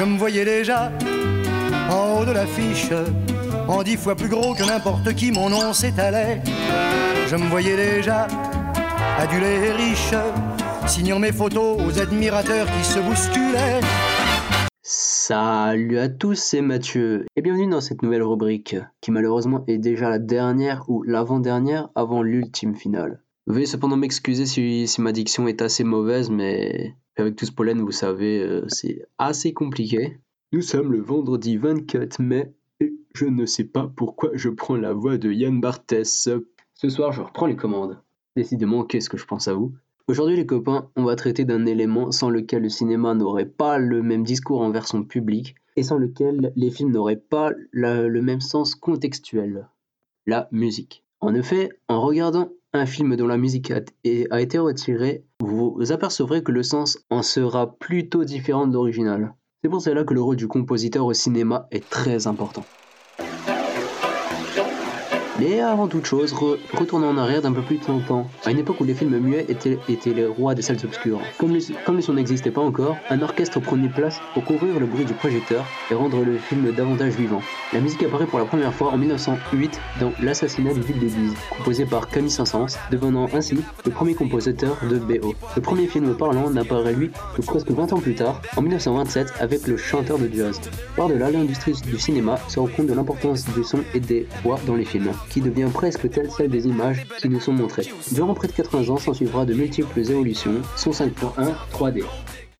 Je me voyais déjà en haut de l'affiche, en dix fois plus gros que n'importe qui, mon nom s'étalait. Je me voyais déjà adulé et riche, signant mes photos aux admirateurs qui se bousculaient. Salut à tous, c'est Mathieu et bienvenue dans cette nouvelle rubrique qui malheureusement est déjà la dernière ou l'avant-dernière avant l'ultime finale. Veuillez cependant m'excuser si, si, ma diction est assez mauvaise, mais avec tout ce pollen, vous savez, euh, c'est assez compliqué. Nous sommes le vendredi 24 mai et je ne sais pas pourquoi je prends la voix de Yann Barthès. Ce soir, je reprends les commandes. Décidément, qu'est-ce que je pense à vous? Aujourd'hui, les copains, on va traiter d'un élément sans lequel le cinéma n'aurait pas le même discours envers son public et sans lequel les films n'auraient pas la, le même sens contextuel. La musique. En effet, en regardant un film dont la musique a, été retirée, vous apercevrez que le sens en sera plutôt différent de l'original. C'est pour cela que le rôle du compositeur au cinéma est très important. Mais avant toute chose, re retournons en arrière d'un peu plus de 100 ans, à une époque où les films muets étaient, étaient les rois des salles obscures. Comme le, comme le son n'existait pas encore, un orchestre prenait place pour couvrir le bruit du projecteur et rendre le film davantage vivant. La musique apparaît pour la première fois en 1908 dans L'assassinat du duc de Guise, composé par Camille Saint-Saëns, devenant ainsi le premier compositeur de BO. Le premier film parlant n'apparaît lui que presque 20 ans plus tard, en 1927, avec le chanteur de jazz. Par-delà, l'industrie du cinéma se rend compte de l'importance du son et des voix dans les films qui devient presque telle celle des images qui nous sont montrées. Durant près de 80 ans, s'en suivra de multiples évolutions, son 5.1 3D.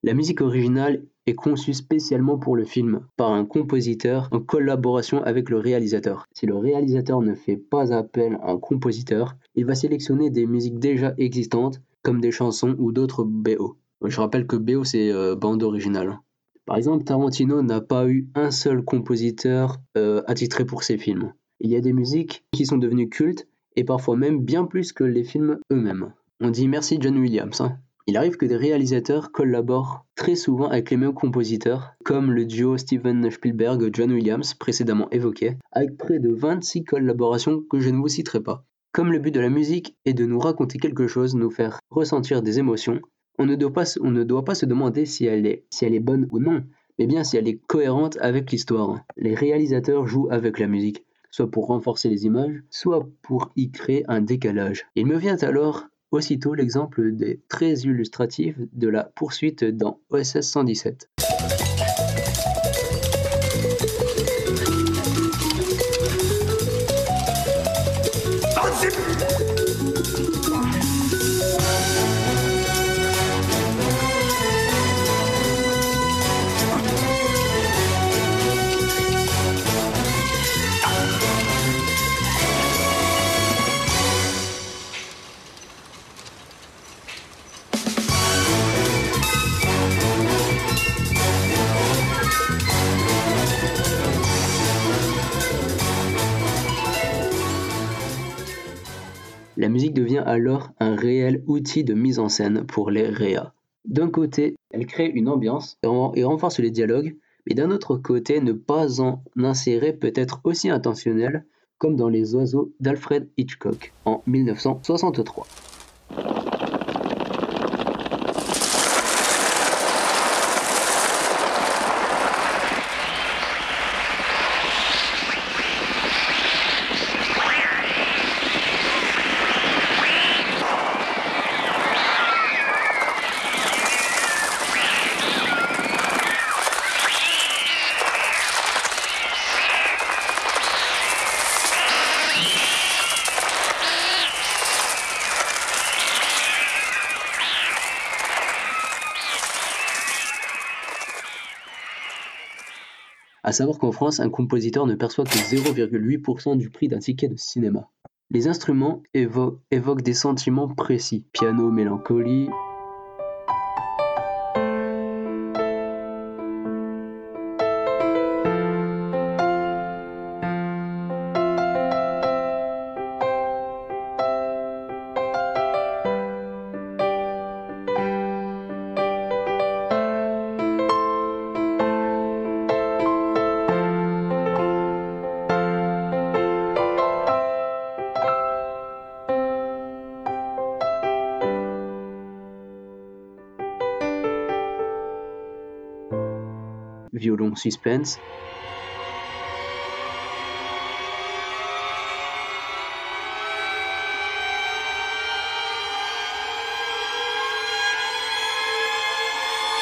La musique originale est conçue spécialement pour le film par un compositeur en collaboration avec le réalisateur. Si le réalisateur ne fait pas appel à un compositeur, il va sélectionner des musiques déjà existantes comme des chansons ou d'autres BO. Je rappelle que BO c'est euh, bande originale. Par exemple, Tarantino n'a pas eu un seul compositeur euh, attitré pour ses films. Il y a des musiques qui sont devenues cultes et parfois même bien plus que les films eux-mêmes. On dit merci John Williams. Hein. Il arrive que des réalisateurs collaborent très souvent avec les mêmes compositeurs, comme le duo Steven Spielberg-John Williams précédemment évoqué, avec près de 26 collaborations que je ne vous citerai pas. Comme le but de la musique est de nous raconter quelque chose, nous faire ressentir des émotions, on ne doit pas, se demander si elle est bonne ou non, mais bien si elle est cohérente avec l'histoire. Les réalisateurs jouent avec la musique soit pour renforcer les images, soit pour y créer un décalage. Il me vient alors aussitôt l'exemple des très illustratif de la poursuite dans OSS 117. La musique devient alors un réel outil de mise en scène pour les réas. D'un côté, elle crée une ambiance et renforce les dialogues, mais d'un autre côté, ne pas en insérer peut être aussi intentionnel, comme dans Les Oiseaux d'Alfred Hitchcock en 1963. À savoir qu'en France, un compositeur ne perçoit que 0,8% du prix d'un ticket de cinéma. Les instruments évo évoquent des sentiments précis. Piano, mélancolie, violon suspense.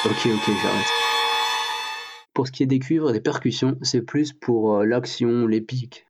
Ok, ok, j'arrête. Pour ce qui est des cuivres et des percussions, c'est plus pour euh, l'action, l'épique.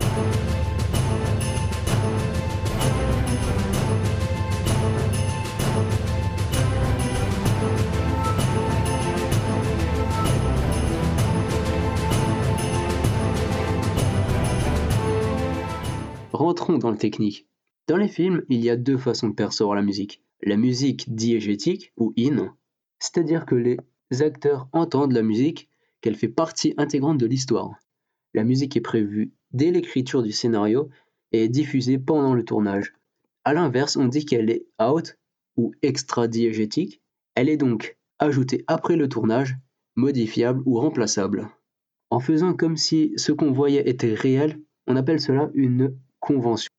Rentrons dans le technique. Dans les films, il y a deux façons de percevoir la musique. La musique diégétique ou in, c'est-à-dire que les acteurs entendent la musique, qu'elle fait partie intégrante de l'histoire. La musique est prévue dès l'écriture du scénario et est diffusée pendant le tournage. A l'inverse, on dit qu'elle est out ou extra-diégétique. Elle est donc ajoutée après le tournage, modifiable ou remplaçable. En faisant comme si ce qu'on voyait était réel, on appelle cela une convention.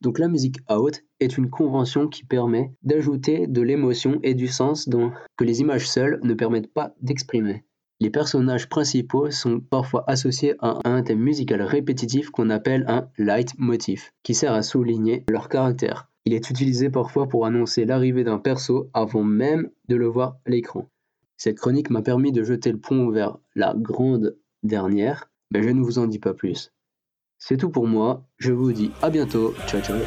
Donc la musique out est une convention qui permet d'ajouter de l'émotion et du sens que les images seules ne permettent pas d'exprimer. Les personnages principaux sont parfois associés à un thème musical répétitif qu'on appelle un leitmotiv, qui sert à souligner leur caractère. Il est utilisé parfois pour annoncer l'arrivée d'un perso avant même de le voir à l'écran. Cette chronique m'a permis de jeter le pont vers la grande dernière, mais je ne vous en dis pas plus. C'est tout pour moi, je vous dis à bientôt, ciao ciao